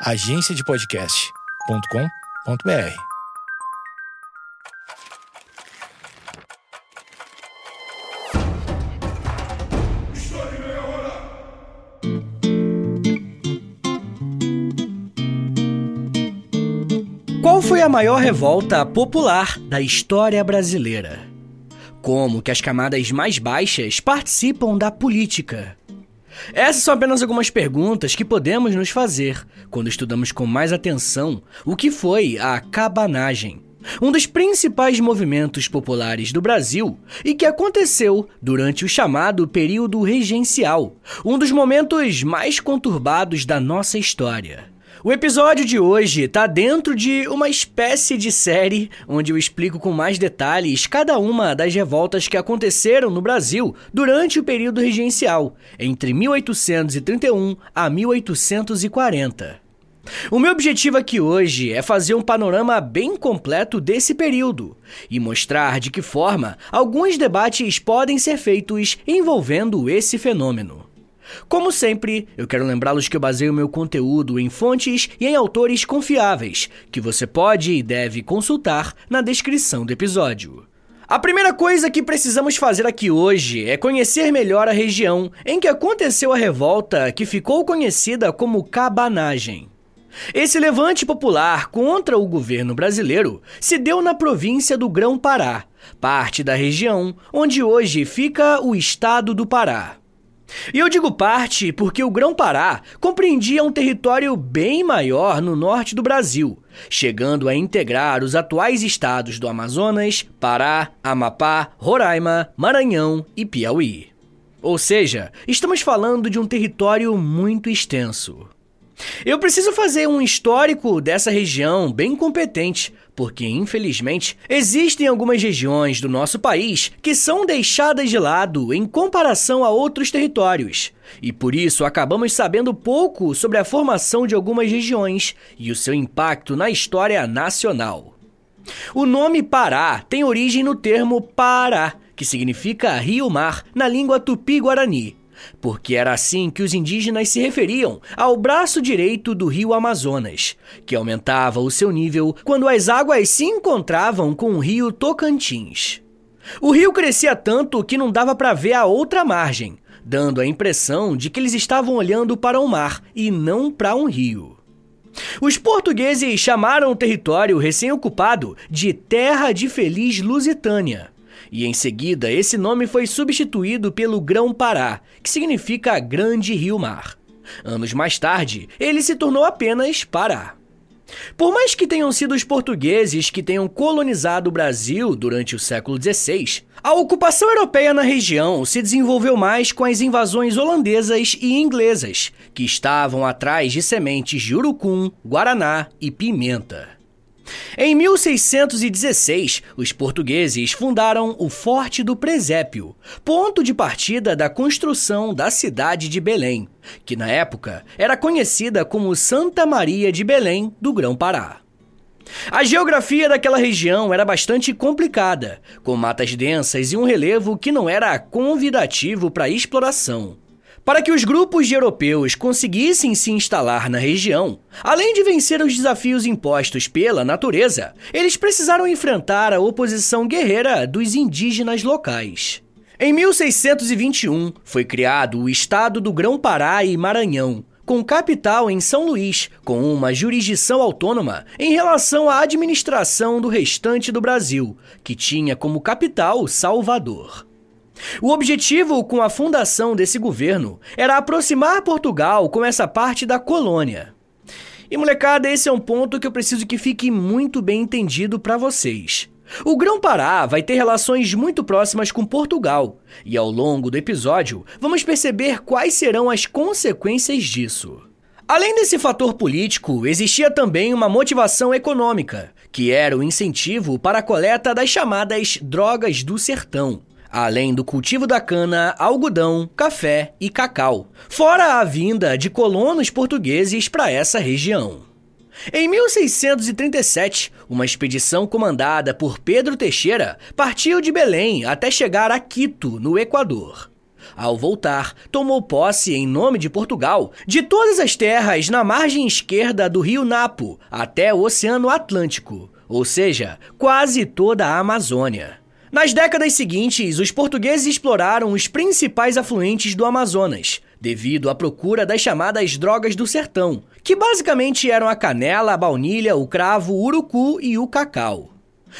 agenciadepodcast.com.br. Qual foi a maior revolta popular da história brasileira? Como que as camadas mais baixas participam da política? Essas são apenas algumas perguntas que podemos nos fazer quando estudamos com mais atenção o que foi a cabanagem, um dos principais movimentos populares do Brasil e que aconteceu durante o chamado período regencial, um dos momentos mais conturbados da nossa história. O episódio de hoje está dentro de uma espécie de série onde eu explico com mais detalhes cada uma das revoltas que aconteceram no Brasil durante o período regencial, entre 1831 a 1840. O meu objetivo aqui hoje é fazer um panorama bem completo desse período e mostrar de que forma alguns debates podem ser feitos envolvendo esse fenômeno. Como sempre, eu quero lembrá-los que eu baseio meu conteúdo em fontes e em autores confiáveis, que você pode e deve consultar na descrição do episódio. A primeira coisa que precisamos fazer aqui hoje é conhecer melhor a região em que aconteceu a revolta que ficou conhecida como cabanagem. Esse levante popular contra o governo brasileiro se deu na província do Grão-Pará, parte da região onde hoje fica o estado do Pará. E eu digo parte porque o Grão-Pará compreendia um território bem maior no norte do Brasil, chegando a integrar os atuais estados do Amazonas, Pará, Amapá, Roraima, Maranhão e Piauí. Ou seja, estamos falando de um território muito extenso. Eu preciso fazer um histórico dessa região bem competente, porque infelizmente existem algumas regiões do nosso país que são deixadas de lado em comparação a outros territórios. E por isso acabamos sabendo pouco sobre a formação de algumas regiões e o seu impacto na história nacional. O nome Pará tem origem no termo Pará, que significa rio-mar na língua tupi-guarani, porque era assim que os indígenas se referiam ao braço direito do rio Amazonas, que aumentava o seu nível quando as águas se encontravam com o rio Tocantins. O rio crescia tanto que não dava para ver a outra margem, dando a impressão de que eles estavam olhando para o mar e não para um rio. Os portugueses chamaram o território recém-ocupado de Terra de Feliz Lusitânia e em seguida esse nome foi substituído pelo Grão-Pará, que significa Grande Rio-Mar. Anos mais tarde, ele se tornou apenas Pará. Por mais que tenham sido os portugueses que tenham colonizado o Brasil durante o século XVI, a ocupação europeia na região se desenvolveu mais com as invasões holandesas e inglesas, que estavam atrás de sementes de urucum, guaraná e pimenta. Em 1616, os portugueses fundaram o Forte do Presépio, ponto de partida da construção da cidade de Belém, que na época era conhecida como Santa Maria de Belém do Grão-Pará. A geografia daquela região era bastante complicada, com matas densas e um relevo que não era convidativo para exploração. Para que os grupos de europeus conseguissem se instalar na região, além de vencer os desafios impostos pela natureza, eles precisaram enfrentar a oposição guerreira dos indígenas locais. Em 1621, foi criado o Estado do Grão-Pará e Maranhão, com capital em São Luís, com uma jurisdição autônoma em relação à administração do restante do Brasil, que tinha como capital Salvador. O objetivo com a fundação desse governo era aproximar Portugal com essa parte da colônia. E molecada, esse é um ponto que eu preciso que fique muito bem entendido para vocês. O Grão-Pará vai ter relações muito próximas com Portugal, e ao longo do episódio vamos perceber quais serão as consequências disso. Além desse fator político, existia também uma motivação econômica, que era o incentivo para a coleta das chamadas drogas do sertão, além do cultivo da cana, algodão, café e cacau, fora a vinda de colonos portugueses para essa região. Em 1637, uma expedição comandada por Pedro Teixeira partiu de Belém até chegar a Quito, no Equador. ao voltar, tomou posse em nome de Portugal de todas as terras na margem esquerda do rio Napo até o Oceano Atlântico, ou seja, quase toda a Amazônia. Nas décadas seguintes, os portugueses exploraram os principais afluentes do Amazonas, devido à procura das chamadas drogas do sertão, que basicamente eram a canela, a baunilha, o cravo, o urucu e o cacau.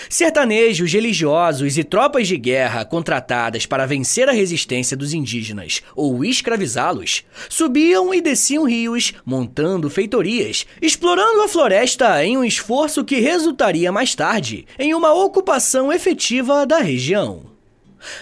Sertanejos, religiosos e tropas de guerra contratadas para vencer a resistência dos indígenas ou escravizá-los subiam e desciam rios, montando feitorias, explorando a floresta em um esforço que resultaria mais tarde em uma ocupação efetiva da região.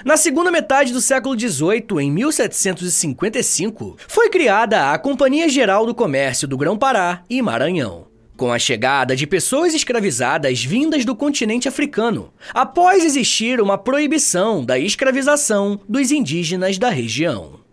Na segunda metade do século XVIII, em 1755, foi criada a Companhia Geral do Comércio do Grão-Pará e Maranhão com a chegada de pessoas escravizadas vindas do continente africano, após existir uma proibição da escravização dos indígenas da região.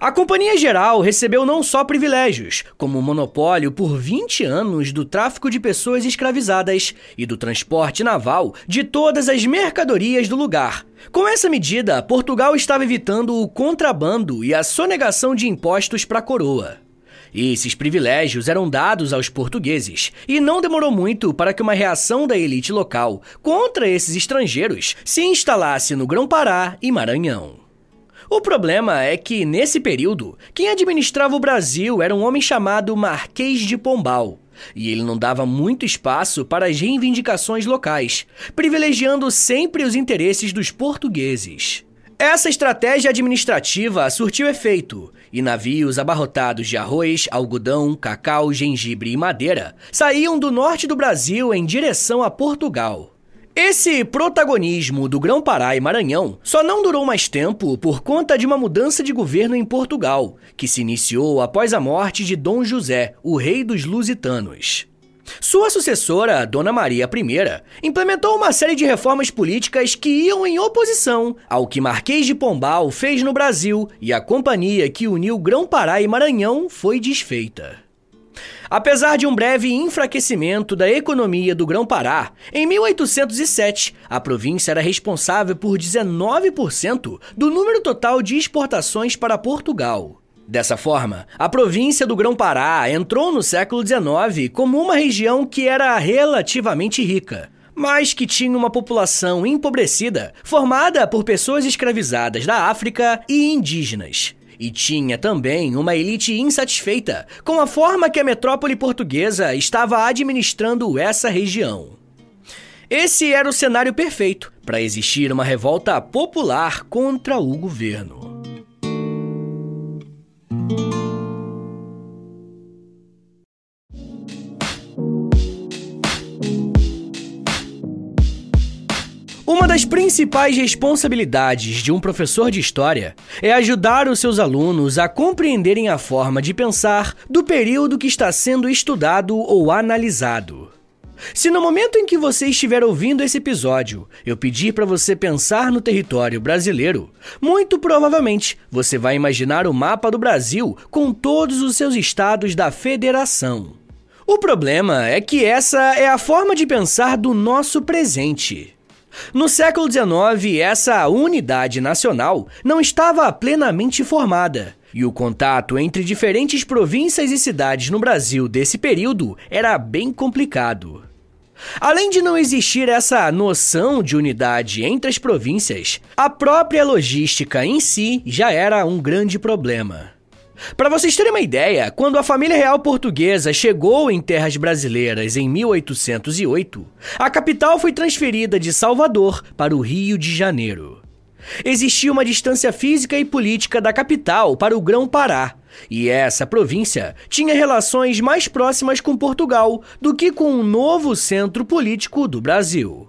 A Companhia Geral recebeu não só privilégios, como o monopólio por 20 anos do tráfico de pessoas escravizadas e do transporte naval de todas as mercadorias do lugar. Com essa medida, Portugal estava evitando o contrabando e a sonegação de impostos para a coroa. Esses privilégios eram dados aos portugueses, e não demorou muito para que uma reação da elite local contra esses estrangeiros se instalasse no Grão-Pará e Maranhão. O problema é que, nesse período, quem administrava o Brasil era um homem chamado Marquês de Pombal, e ele não dava muito espaço para as reivindicações locais, privilegiando sempre os interesses dos portugueses. Essa estratégia administrativa surtiu efeito, e navios abarrotados de arroz, algodão, cacau, gengibre e madeira saíam do norte do Brasil em direção a Portugal. Esse protagonismo do Grão-Pará e Maranhão só não durou mais tempo por conta de uma mudança de governo em Portugal, que se iniciou após a morte de Dom José, o rei dos lusitanos. Sua sucessora, Dona Maria I, implementou uma série de reformas políticas que iam em oposição ao que Marquês de Pombal fez no Brasil e a companhia que uniu Grão-Pará e Maranhão foi desfeita. Apesar de um breve enfraquecimento da economia do Grão-Pará, em 1807 a província era responsável por 19% do número total de exportações para Portugal. Dessa forma, a província do Grão-Pará entrou no século XIX como uma região que era relativamente rica, mas que tinha uma população empobrecida, formada por pessoas escravizadas da África e indígenas. E tinha também uma elite insatisfeita com a forma que a metrópole portuguesa estava administrando essa região. Esse era o cenário perfeito para existir uma revolta popular contra o governo. Das principais responsabilidades de um professor de história é ajudar os seus alunos a compreenderem a forma de pensar do período que está sendo estudado ou analisado. Se no momento em que você estiver ouvindo esse episódio eu pedir para você pensar no território brasileiro, muito provavelmente você vai imaginar o mapa do Brasil com todos os seus estados da federação. O problema é que essa é a forma de pensar do nosso presente. No século XIX, essa unidade nacional não estava plenamente formada. E o contato entre diferentes províncias e cidades no Brasil desse período era bem complicado. Além de não existir essa noção de unidade entre as províncias, a própria logística em si já era um grande problema. Para vocês terem uma ideia, quando a família real portuguesa chegou em terras brasileiras em 1808, a capital foi transferida de Salvador para o Rio de Janeiro. Existia uma distância física e política da capital para o Grão-Pará, e essa província tinha relações mais próximas com Portugal do que com o novo centro político do Brasil.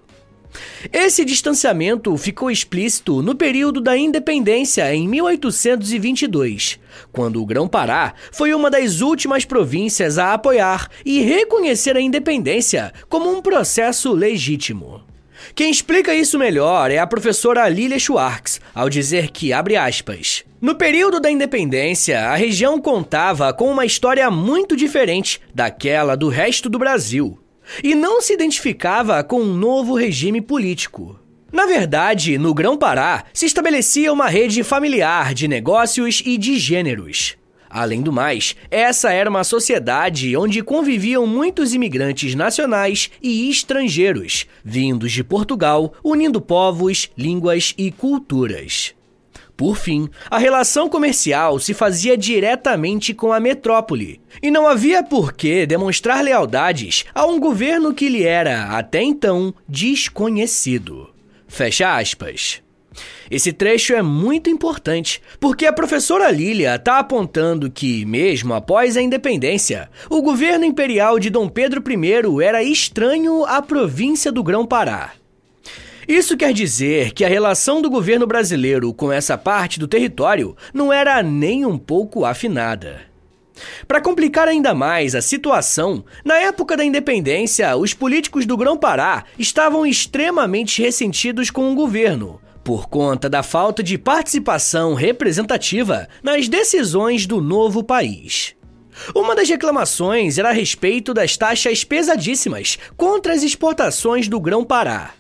Esse distanciamento ficou explícito no período da independência em 1822, quando o Grão-Pará foi uma das últimas províncias a apoiar e reconhecer a independência como um processo legítimo. Quem explica isso melhor é a professora Lilia Schwartz, ao dizer que, abre aspas, no período da independência, a região contava com uma história muito diferente daquela do resto do Brasil e não se identificava com um novo regime político. Na verdade, no Grão-Pará se estabelecia uma rede familiar de negócios e de gêneros. Além do mais, essa era uma sociedade onde conviviam muitos imigrantes nacionais e estrangeiros, vindos de Portugal, unindo povos, línguas e culturas. Por fim, a relação comercial se fazia diretamente com a metrópole, e não havia por que demonstrar lealdades a um governo que lhe era, até então, desconhecido. Fecha aspas. Esse trecho é muito importante, porque a professora Lilia está apontando que, mesmo após a independência, o governo imperial de Dom Pedro I era estranho à província do Grão-Pará. Isso quer dizer que a relação do governo brasileiro com essa parte do território não era nem um pouco afinada. Para complicar ainda mais a situação, na época da independência, os políticos do Grão-Pará estavam extremamente ressentidos com o governo, por conta da falta de participação representativa nas decisões do novo país. Uma das reclamações era a respeito das taxas pesadíssimas contra as exportações do Grão-Pará.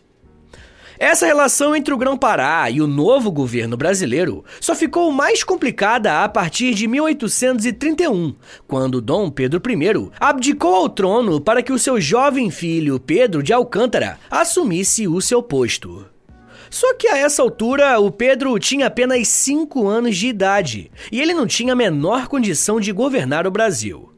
Essa relação entre o Grão-Pará e o novo governo brasileiro só ficou mais complicada a partir de 1831, quando Dom Pedro I abdicou ao trono para que o seu jovem filho Pedro de Alcântara assumisse o seu posto. Só que a essa altura, o Pedro tinha apenas 5 anos de idade e ele não tinha a menor condição de governar o Brasil.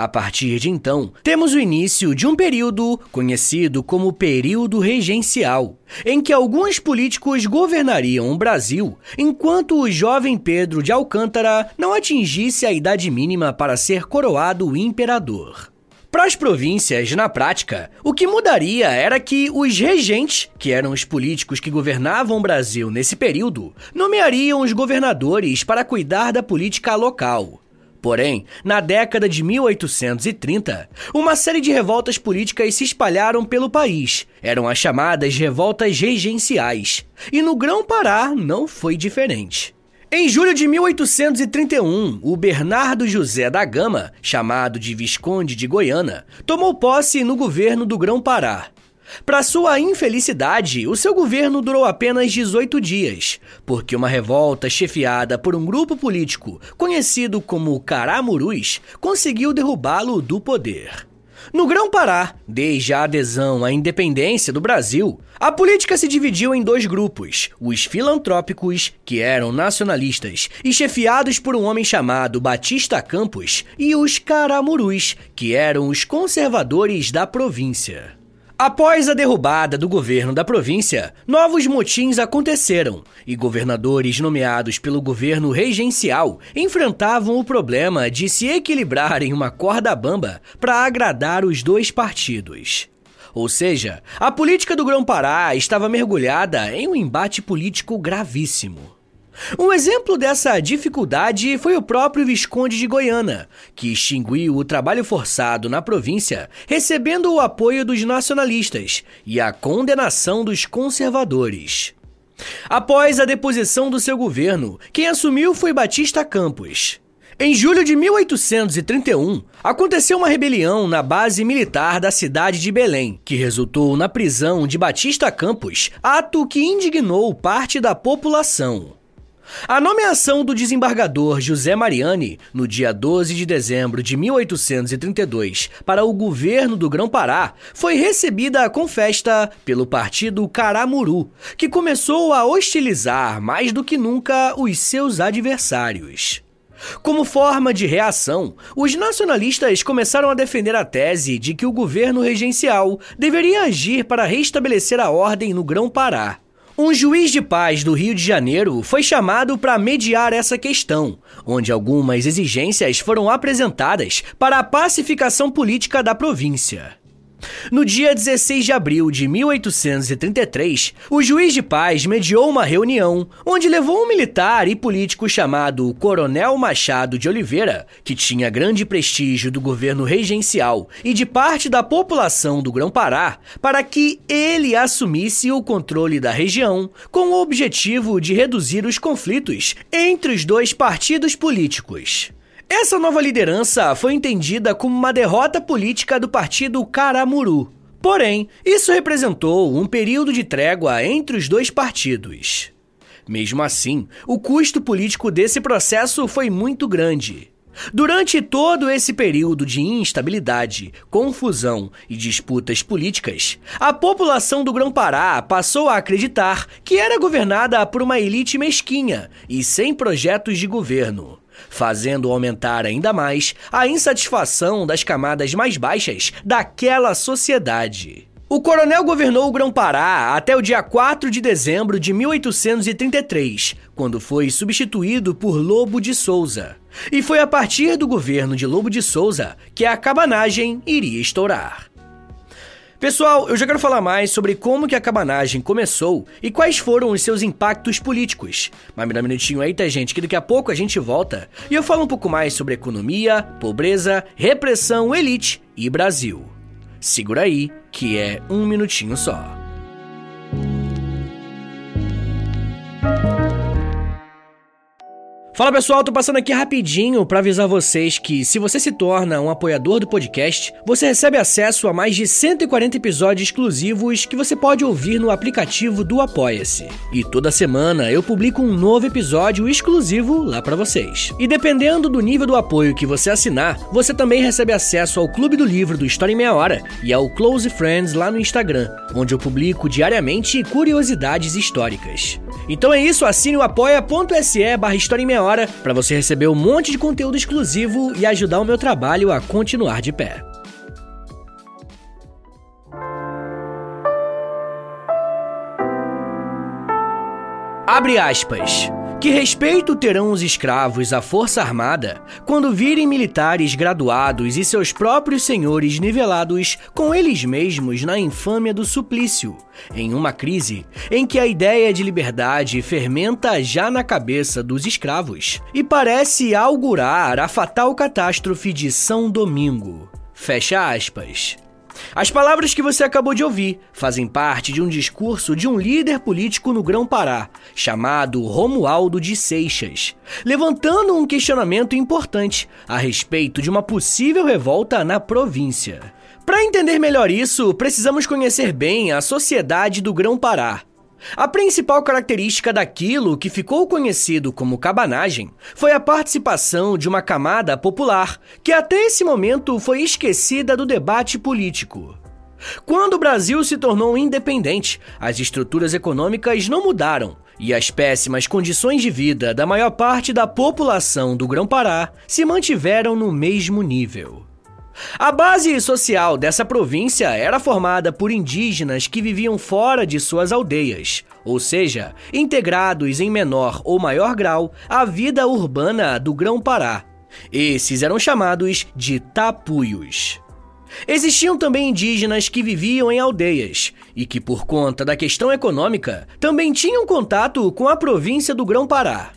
A partir de então, temos o início de um período conhecido como período regencial, em que alguns políticos governariam o Brasil, enquanto o jovem Pedro de Alcântara não atingisse a idade mínima para ser coroado imperador. Para as províncias, na prática, o que mudaria era que os regentes, que eram os políticos que governavam o Brasil nesse período, nomeariam os governadores para cuidar da política local. Porém, na década de 1830, uma série de revoltas políticas se espalharam pelo país. Eram as chamadas revoltas regenciais. E no Grão-Pará não foi diferente. Em julho de 1831, o Bernardo José da Gama, chamado de Visconde de Goiânia, tomou posse no governo do Grão-Pará. Para sua infelicidade, o seu governo durou apenas 18 dias, porque uma revolta chefiada por um grupo político conhecido como Caramurus conseguiu derrubá-lo do poder. No Grão-Pará, desde a adesão à independência do Brasil, a política se dividiu em dois grupos: os filantrópicos, que eram nacionalistas e chefiados por um homem chamado Batista Campos, e os caramurus, que eram os conservadores da província. Após a derrubada do governo da província, novos motins aconteceram e governadores nomeados pelo governo regencial enfrentavam o problema de se equilibrar em uma corda bamba para agradar os dois partidos. Ou seja, a política do Grão-Pará estava mergulhada em um embate político gravíssimo. Um exemplo dessa dificuldade foi o próprio Visconde de Goiânia, que extinguiu o trabalho forçado na província, recebendo o apoio dos nacionalistas e a condenação dos conservadores. Após a deposição do seu governo, quem assumiu foi Batista Campos. Em julho de 1831, aconteceu uma rebelião na base militar da cidade de Belém, que resultou na prisão de Batista Campos, ato que indignou parte da população. A nomeação do desembargador José Mariani, no dia 12 de dezembro de 1832, para o governo do Grão-Pará, foi recebida com festa pelo partido Caramuru, que começou a hostilizar mais do que nunca os seus adversários. Como forma de reação, os nacionalistas começaram a defender a tese de que o governo regencial deveria agir para restabelecer a ordem no Grão-Pará. Um juiz de paz do Rio de Janeiro foi chamado para mediar essa questão, onde algumas exigências foram apresentadas para a pacificação política da província. No dia 16 de abril de 1833, o juiz de paz mediou uma reunião onde levou um militar e político chamado Coronel Machado de Oliveira, que tinha grande prestígio do governo regencial e de parte da população do Grão-Pará, para que ele assumisse o controle da região com o objetivo de reduzir os conflitos entre os dois partidos políticos. Essa nova liderança foi entendida como uma derrota política do partido Caramuru. Porém, isso representou um período de trégua entre os dois partidos. Mesmo assim, o custo político desse processo foi muito grande. Durante todo esse período de instabilidade, confusão e disputas políticas, a população do Grão-Pará passou a acreditar que era governada por uma elite mesquinha e sem projetos de governo, fazendo aumentar ainda mais a insatisfação das camadas mais baixas daquela sociedade. O coronel governou o Grão-Pará até o dia 4 de dezembro de 1833, quando foi substituído por Lobo de Souza. E foi a partir do governo de Lobo de Souza que a cabanagem iria estourar. Pessoal, eu já quero falar mais sobre como que a cabanagem começou e quais foram os seus impactos políticos. Mas me dá um minutinho aí, tá, gente, que daqui a pouco a gente volta e eu falo um pouco mais sobre economia, pobreza, repressão, elite e Brasil. Segura aí, que é um minutinho só. Fala pessoal, tô passando aqui rapidinho para avisar vocês que se você se torna um apoiador do podcast, você recebe acesso a mais de 140 episódios exclusivos que você pode ouvir no aplicativo do Apoia-se. E toda semana eu publico um novo episódio exclusivo lá para vocês. E dependendo do nível do apoio que você assinar, você também recebe acesso ao Clube do Livro do História em Meia Hora e ao Close Friends lá no Instagram, onde eu publico diariamente curiosidades históricas. Então é isso, assine o apoia.se barra História em Meia Hora para você receber um monte de conteúdo exclusivo e ajudar o meu trabalho a continuar de pé. Abre aspas. Que respeito terão os escravos à força armada quando virem militares graduados e seus próprios senhores nivelados com eles mesmos na infâmia do suplício, em uma crise em que a ideia de liberdade fermenta já na cabeça dos escravos e parece augurar a fatal catástrofe de São Domingo? Fecha aspas. As palavras que você acabou de ouvir fazem parte de um discurso de um líder político no Grão-Pará, chamado Romualdo de Seixas, levantando um questionamento importante a respeito de uma possível revolta na província. Para entender melhor isso, precisamos conhecer bem a sociedade do Grão-Pará, a principal característica daquilo que ficou conhecido como cabanagem foi a participação de uma camada popular que até esse momento foi esquecida do debate político. Quando o Brasil se tornou independente, as estruturas econômicas não mudaram e as péssimas condições de vida da maior parte da população do Grão-Pará se mantiveram no mesmo nível. A base social dessa província era formada por indígenas que viviam fora de suas aldeias, ou seja, integrados em menor ou maior grau à vida urbana do Grão-Pará. Esses eram chamados de tapuios. Existiam também indígenas que viviam em aldeias e que, por conta da questão econômica, também tinham contato com a província do Grão-Pará.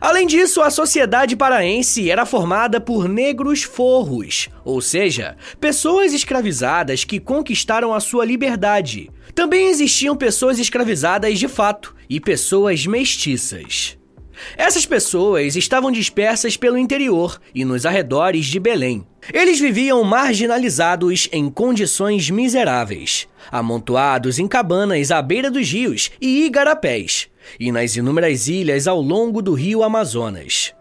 Além disso, a sociedade paraense era formada por negros forros, ou seja, pessoas escravizadas que conquistaram a sua liberdade. Também existiam pessoas escravizadas de fato e pessoas mestiças. Essas pessoas estavam dispersas pelo interior e nos arredores de Belém. Eles viviam marginalizados em condições miseráveis, amontoados em cabanas à beira dos rios e igarapés, e nas inúmeras ilhas ao longo do rio Amazonas.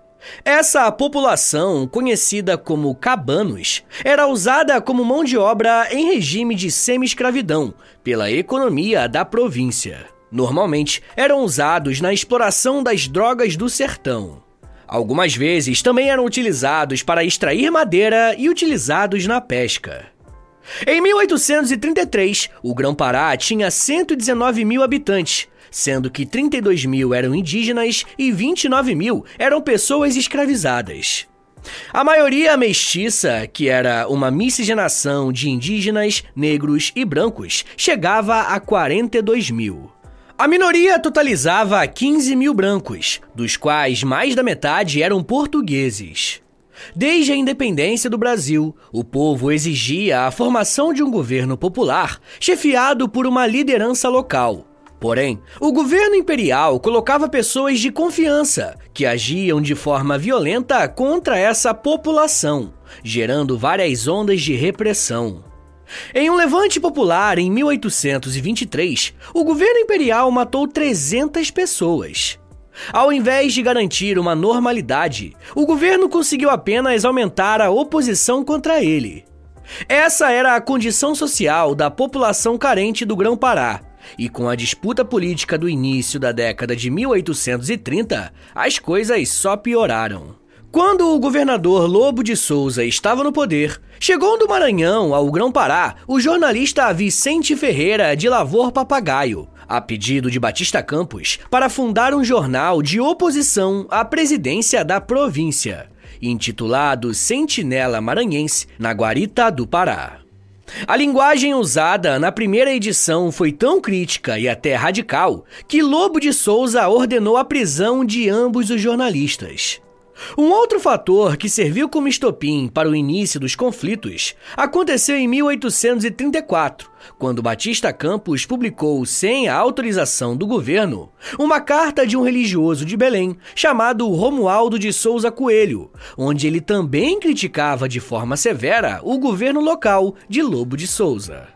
Essa população, conhecida como cabanos, era usada como mão de obra em regime de semi-escravidão pela economia da província. Normalmente eram usados na exploração das drogas do sertão. Algumas vezes também eram utilizados para extrair madeira e utilizados na pesca. Em 1833, o Grão-Pará tinha 119 mil habitantes, sendo que 32 mil eram indígenas e 29 mil eram pessoas escravizadas. A maioria mestiça, que era uma miscigenação de indígenas, negros e brancos, chegava a 42 mil. A minoria totalizava 15 mil brancos, dos quais mais da metade eram portugueses. Desde a independência do Brasil, o povo exigia a formação de um governo popular chefiado por uma liderança local, Porém, o governo imperial colocava pessoas de confiança que agiam de forma violenta contra essa população, gerando várias ondas de repressão. Em um levante popular em 1823, o governo imperial matou 300 pessoas. Ao invés de garantir uma normalidade, o governo conseguiu apenas aumentar a oposição contra ele. Essa era a condição social da população carente do Grão-Pará, e com a disputa política do início da década de 1830, as coisas só pioraram. Quando o governador Lobo de Souza estava no poder, chegou do Maranhão ao Grão-Pará o jornalista Vicente Ferreira de Lavor Papagaio, a pedido de Batista Campos, para fundar um jornal de oposição à presidência da província, intitulado Sentinela Maranhense, na Guarita do Pará. A linguagem usada na primeira edição foi tão crítica e até radical que Lobo de Souza ordenou a prisão de ambos os jornalistas. Um outro fator que serviu como estopim para o início dos conflitos aconteceu em 1834, quando Batista Campos publicou, sem a autorização do governo, uma carta de um religioso de Belém chamado Romualdo de Souza Coelho, onde ele também criticava de forma severa o governo local de Lobo de Souza.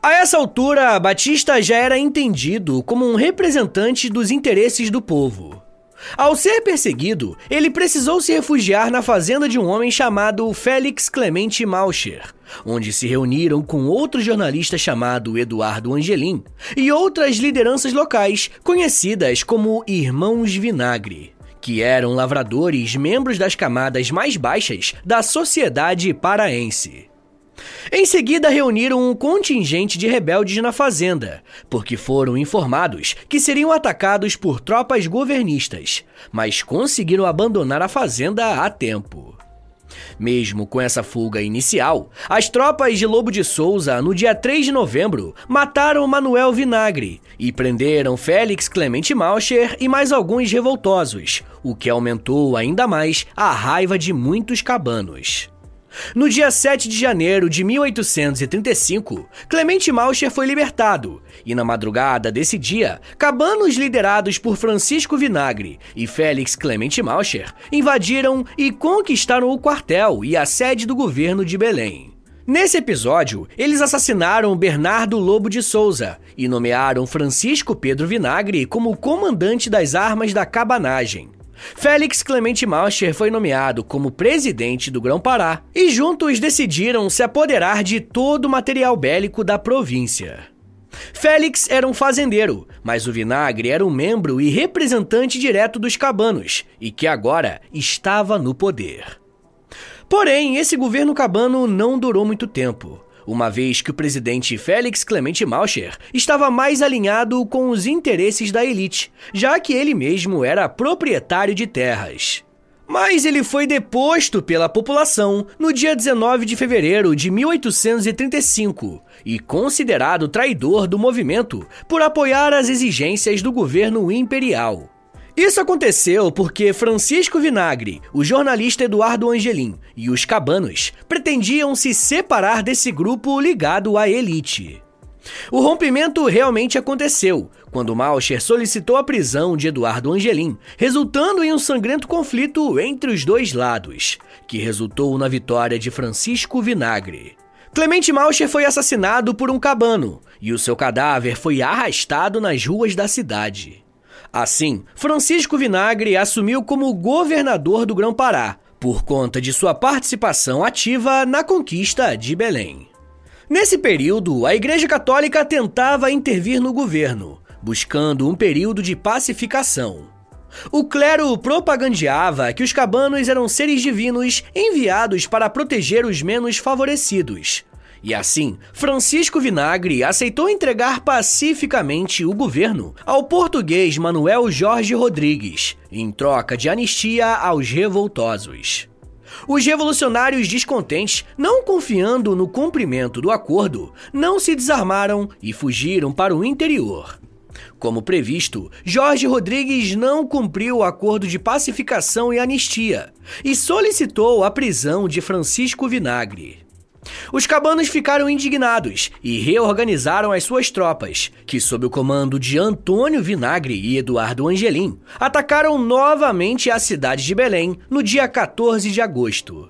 A essa altura, Batista já era entendido como um representante dos interesses do povo. Ao ser perseguido, ele precisou se refugiar na fazenda de um homem chamado Félix Clemente Mauscher, onde se reuniram com outro jornalista chamado Eduardo Angelim e outras lideranças locais conhecidas como Irmãos Vinagre que eram lavradores membros das camadas mais baixas da sociedade paraense. Em seguida, reuniram um contingente de rebeldes na fazenda, porque foram informados que seriam atacados por tropas governistas, mas conseguiram abandonar a fazenda a tempo. Mesmo com essa fuga inicial, as tropas de Lobo de Souza, no dia 3 de novembro, mataram Manuel Vinagre e prenderam Félix Clemente Mauscher e mais alguns revoltosos, o que aumentou ainda mais a raiva de muitos cabanos. No dia 7 de janeiro de 1835, Clemente Mauscher foi libertado, e na madrugada desse dia, cabanos liderados por Francisco Vinagre e Félix Clemente Mauscher invadiram e conquistaram o quartel e a sede do governo de Belém. Nesse episódio, eles assassinaram Bernardo Lobo de Souza e nomearam Francisco Pedro Vinagre como comandante das armas da cabanagem. Félix Clemente Mauscher foi nomeado como presidente do Grão-Pará e juntos decidiram se apoderar de todo o material bélico da província. Félix era um fazendeiro, mas o Vinagre era um membro e representante direto dos cabanos e que agora estava no poder. Porém, esse governo cabano não durou muito tempo uma vez que o presidente Félix Clemente Mauscher estava mais alinhado com os interesses da elite, já que ele mesmo era proprietário de terras. Mas ele foi deposto pela população no dia 19 de fevereiro de 1835 e considerado traidor do movimento por apoiar as exigências do governo imperial. Isso aconteceu porque Francisco Vinagre, o jornalista Eduardo Angelim e os cabanos pretendiam se separar desse grupo ligado à elite. O rompimento realmente aconteceu quando Malcher solicitou a prisão de Eduardo Angelim, resultando em um sangrento conflito entre os dois lados, que resultou na vitória de Francisco Vinagre. Clemente Malcher foi assassinado por um cabano e o seu cadáver foi arrastado nas ruas da cidade. Assim, Francisco Vinagre assumiu como governador do Grão-Pará, por conta de sua participação ativa na conquista de Belém. Nesse período, a Igreja Católica tentava intervir no governo, buscando um período de pacificação. O clero propagandeava que os cabanos eram seres divinos enviados para proteger os menos favorecidos, e assim, Francisco Vinagre aceitou entregar pacificamente o governo ao português Manuel Jorge Rodrigues, em troca de anistia aos revoltosos. Os revolucionários descontentes, não confiando no cumprimento do acordo, não se desarmaram e fugiram para o interior. Como previsto, Jorge Rodrigues não cumpriu o acordo de pacificação e anistia e solicitou a prisão de Francisco Vinagre. Os cabanos ficaram indignados e reorganizaram as suas tropas, que, sob o comando de Antônio Vinagre e Eduardo Angelim, atacaram novamente a cidade de Belém no dia 14 de agosto.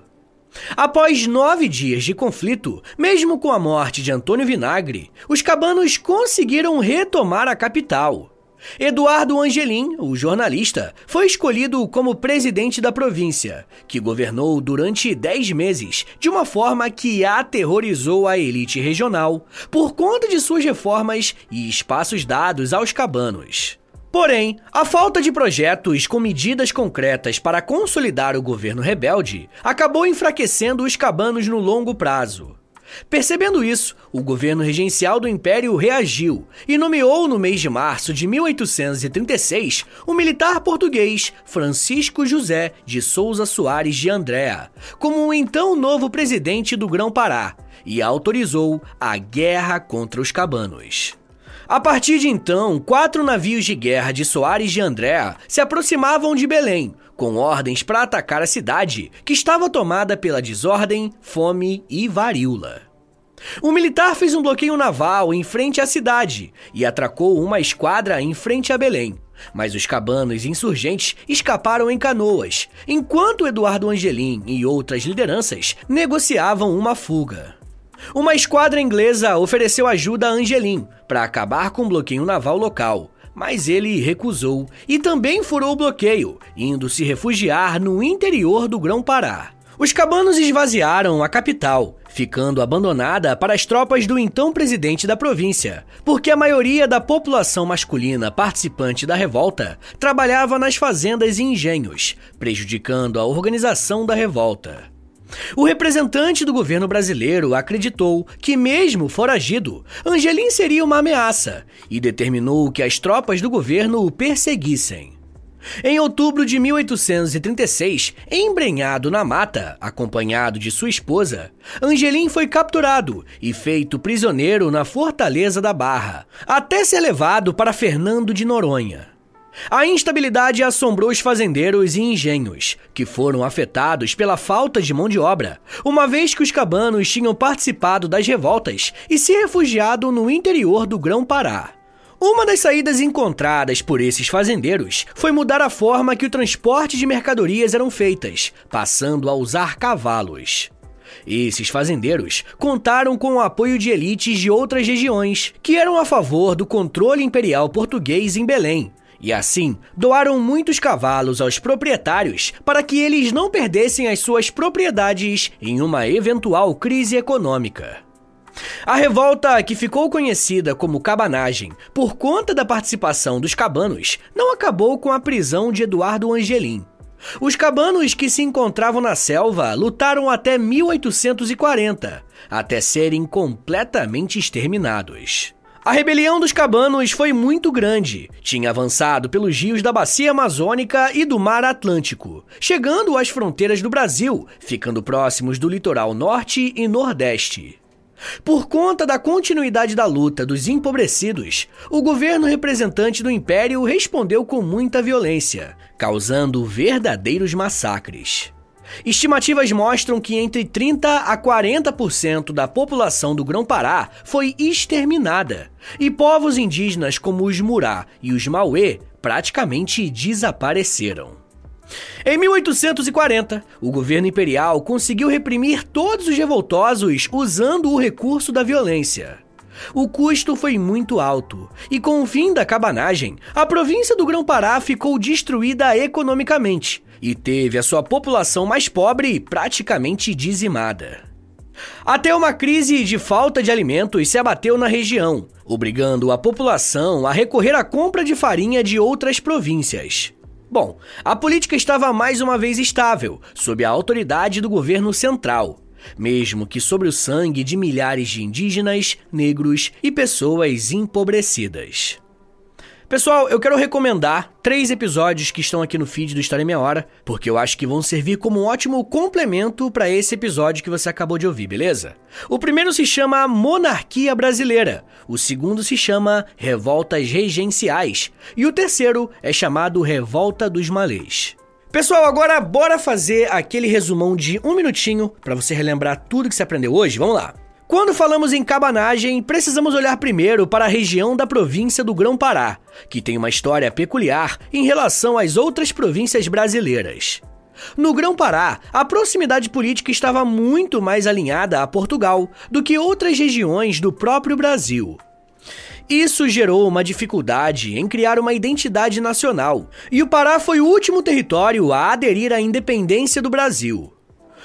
Após nove dias de conflito, mesmo com a morte de Antônio Vinagre, os cabanos conseguiram retomar a capital. Eduardo Angelim, o jornalista, foi escolhido como presidente da província, que governou durante dez meses de uma forma que aterrorizou a elite regional por conta de suas reformas e espaços dados aos cabanos. Porém, a falta de projetos com medidas concretas para consolidar o governo rebelde acabou enfraquecendo os cabanos no longo prazo. Percebendo isso, o governo regencial do Império reagiu e nomeou no mês de março de 1836 o militar português Francisco José de Souza Soares de Andréa como o então novo presidente do Grão-Pará e autorizou a guerra contra os cabanos. A partir de então, quatro navios de guerra de Soares de Andréa se aproximavam de Belém, com ordens para atacar a cidade, que estava tomada pela desordem, fome e varíola. O militar fez um bloqueio naval em frente à cidade e atracou uma esquadra em frente a Belém. Mas os cabanos insurgentes escaparam em canoas, enquanto Eduardo Angelim e outras lideranças negociavam uma fuga. Uma esquadra inglesa ofereceu ajuda a Angelim para acabar com o bloqueio naval local, mas ele recusou e também furou o bloqueio, indo se refugiar no interior do Grão-Pará. Os cabanos esvaziaram a capital, ficando abandonada para as tropas do então presidente da província, porque a maioria da população masculina participante da revolta trabalhava nas fazendas e engenhos, prejudicando a organização da revolta. O representante do governo brasileiro acreditou que, mesmo foragido, Angelim seria uma ameaça e determinou que as tropas do governo o perseguissem. Em outubro de 1836, embrenhado na mata, acompanhado de sua esposa, Angelim foi capturado e feito prisioneiro na Fortaleza da Barra, até ser levado para Fernando de Noronha. A instabilidade assombrou os fazendeiros e engenhos, que foram afetados pela falta de mão de obra, uma vez que os cabanos tinham participado das revoltas e se refugiado no interior do Grão-Pará. Uma das saídas encontradas por esses fazendeiros foi mudar a forma que o transporte de mercadorias eram feitas, passando a usar cavalos. Esses fazendeiros contaram com o apoio de elites de outras regiões, que eram a favor do controle imperial português em Belém, e assim, doaram muitos cavalos aos proprietários para que eles não perdessem as suas propriedades em uma eventual crise econômica. A revolta, que ficou conhecida como cabanagem por conta da participação dos cabanos, não acabou com a prisão de Eduardo Angelim. Os cabanos que se encontravam na selva lutaram até 1840, até serem completamente exterminados. A rebelião dos cabanos foi muito grande. Tinha avançado pelos rios da Bacia Amazônica e do Mar Atlântico, chegando às fronteiras do Brasil, ficando próximos do litoral norte e nordeste. Por conta da continuidade da luta dos empobrecidos, o governo representante do império respondeu com muita violência, causando verdadeiros massacres. Estimativas mostram que entre 30 a 40% da população do Grão-Pará foi exterminada, e povos indígenas como os Murá e os Mauê praticamente desapareceram. Em 1840, o governo imperial conseguiu reprimir todos os revoltosos usando o recurso da violência. O custo foi muito alto, e com o fim da cabanagem, a província do Grão-Pará ficou destruída economicamente e teve a sua população mais pobre praticamente dizimada. Até uma crise de falta de alimentos se abateu na região, obrigando a população a recorrer à compra de farinha de outras províncias. Bom, a política estava mais uma vez estável, sob a autoridade do governo central, mesmo que sobre o sangue de milhares de indígenas, negros e pessoas empobrecidas. Pessoal, eu quero recomendar três episódios que estão aqui no feed do História Meia Hora, porque eu acho que vão servir como um ótimo complemento para esse episódio que você acabou de ouvir, beleza? O primeiro se chama Monarquia Brasileira, o segundo se chama Revoltas Regenciais e o terceiro é chamado Revolta dos Malês. Pessoal, agora bora fazer aquele resumão de um minutinho para você relembrar tudo que você aprendeu hoje. Vamos lá. Quando falamos em cabanagem, precisamos olhar primeiro para a região da província do Grão-Pará, que tem uma história peculiar em relação às outras províncias brasileiras. No Grão-Pará, a proximidade política estava muito mais alinhada a Portugal do que outras regiões do próprio Brasil. Isso gerou uma dificuldade em criar uma identidade nacional, e o Pará foi o último território a aderir à independência do Brasil.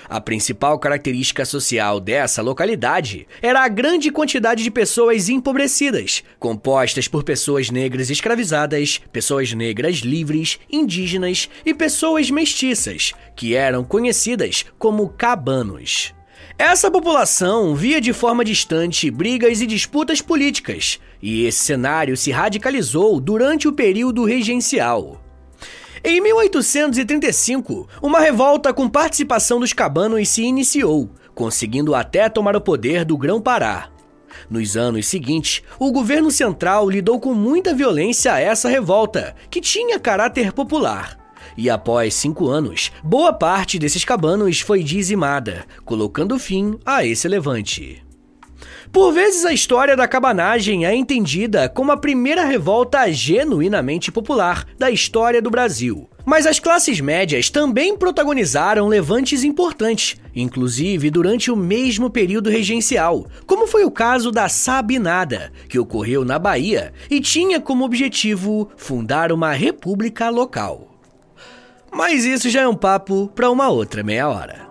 A principal característica social dessa localidade era a grande quantidade de pessoas empobrecidas, compostas por pessoas negras escravizadas, pessoas negras livres, indígenas e pessoas mestiças, que eram conhecidas como cabanos. Essa população via de forma distante brigas e disputas políticas, e esse cenário se radicalizou durante o período regencial. Em 1835, uma revolta com participação dos cabanos se iniciou, conseguindo até tomar o poder do Grão-Pará. Nos anos seguintes, o governo central lidou com muita violência a essa revolta, que tinha caráter popular. E após cinco anos, boa parte desses cabanos foi dizimada, colocando fim a esse levante. Por vezes, a história da cabanagem é entendida como a primeira revolta genuinamente popular da história do Brasil. Mas as classes médias também protagonizaram levantes importantes, inclusive durante o mesmo período regencial, como foi o caso da Sabinada, que ocorreu na Bahia e tinha como objetivo fundar uma república local. Mas isso já é um papo para uma outra meia hora.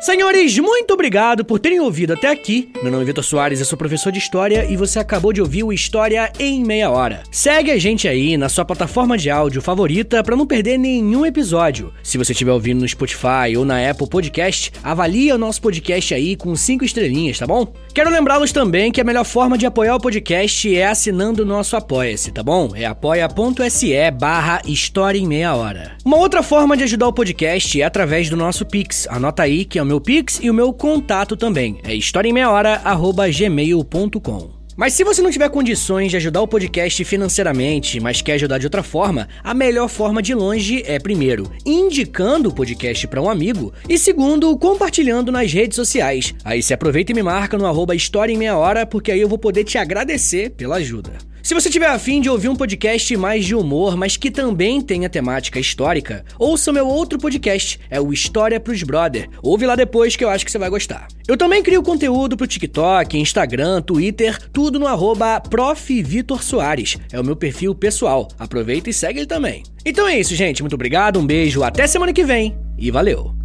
Senhores, muito obrigado por terem ouvido até aqui. Meu nome é Vitor Soares, eu sou professor de História e você acabou de ouvir o História em Meia Hora. Segue a gente aí na sua plataforma de áudio favorita para não perder nenhum episódio. Se você estiver ouvindo no Spotify ou na Apple Podcast, avalie o nosso podcast aí com cinco estrelinhas, tá bom? Quero lembrá-los também que a melhor forma de apoiar o podcast é assinando o nosso Apoia-se, tá bom? É apoia.se barra História em Meia Hora. Uma outra forma de ajudar o podcast é através do nosso Pix. Anota aí que é o meu Pix e o meu contato também. É historiaemmeiahora.gmail.com mas se você não tiver condições de ajudar o podcast financeiramente, mas quer ajudar de outra forma, a melhor forma de longe é, primeiro, indicando o podcast para um amigo e, segundo, compartilhando nas redes sociais. Aí se aproveita e me marca no arroba História em Meia Hora, porque aí eu vou poder te agradecer pela ajuda. Se você tiver afim de ouvir um podcast mais de humor, mas que também tenha temática histórica, ouça meu outro podcast, é o História pros Brother. Ouve lá depois que eu acho que você vai gostar. Eu também crio conteúdo pro TikTok, Instagram, Twitter, tudo no arroba. É o meu perfil pessoal. Aproveita e segue ele também. Então é isso, gente. Muito obrigado, um beijo, até semana que vem e valeu!